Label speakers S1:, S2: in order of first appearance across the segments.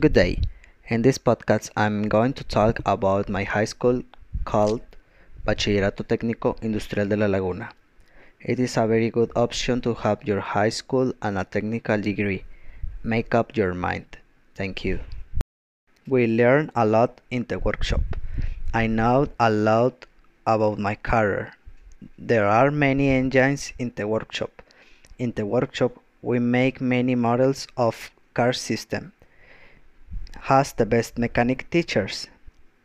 S1: Good day. In this podcast, I'm going to talk about my high school called Bachillerato Técnico Industrial de La Laguna. It is a very good option to have your high school and a technical degree. Make up your mind. Thank you. We learned a lot in the workshop. I know a lot about my career. There are many engines in the workshop. In the workshop, we make many models of car system has the best mechanic teachers.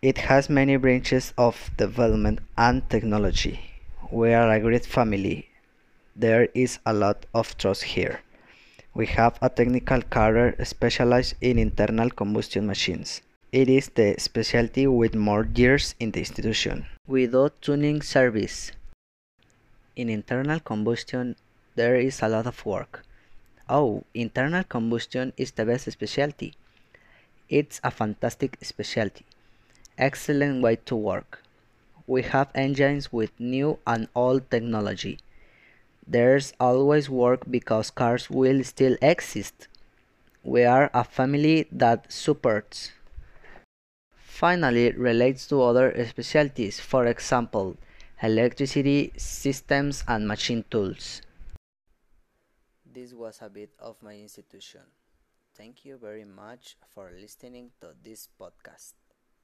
S1: It has many branches of development and technology. We are a great family. There is a lot of trust here. We have a technical career specialized in internal combustion machines. It is the specialty with more years in the institution. We do tuning service. In internal combustion, there is a lot of work. Oh, internal combustion is the best specialty. It's a fantastic specialty. Excellent way to work. We have engines with new and old technology. There's always work because cars will still exist. We are a family that supports. Finally, relates to other specialties, for example, electricity systems and machine tools. This was a bit of my institution. Thank you very much for listening to this podcast.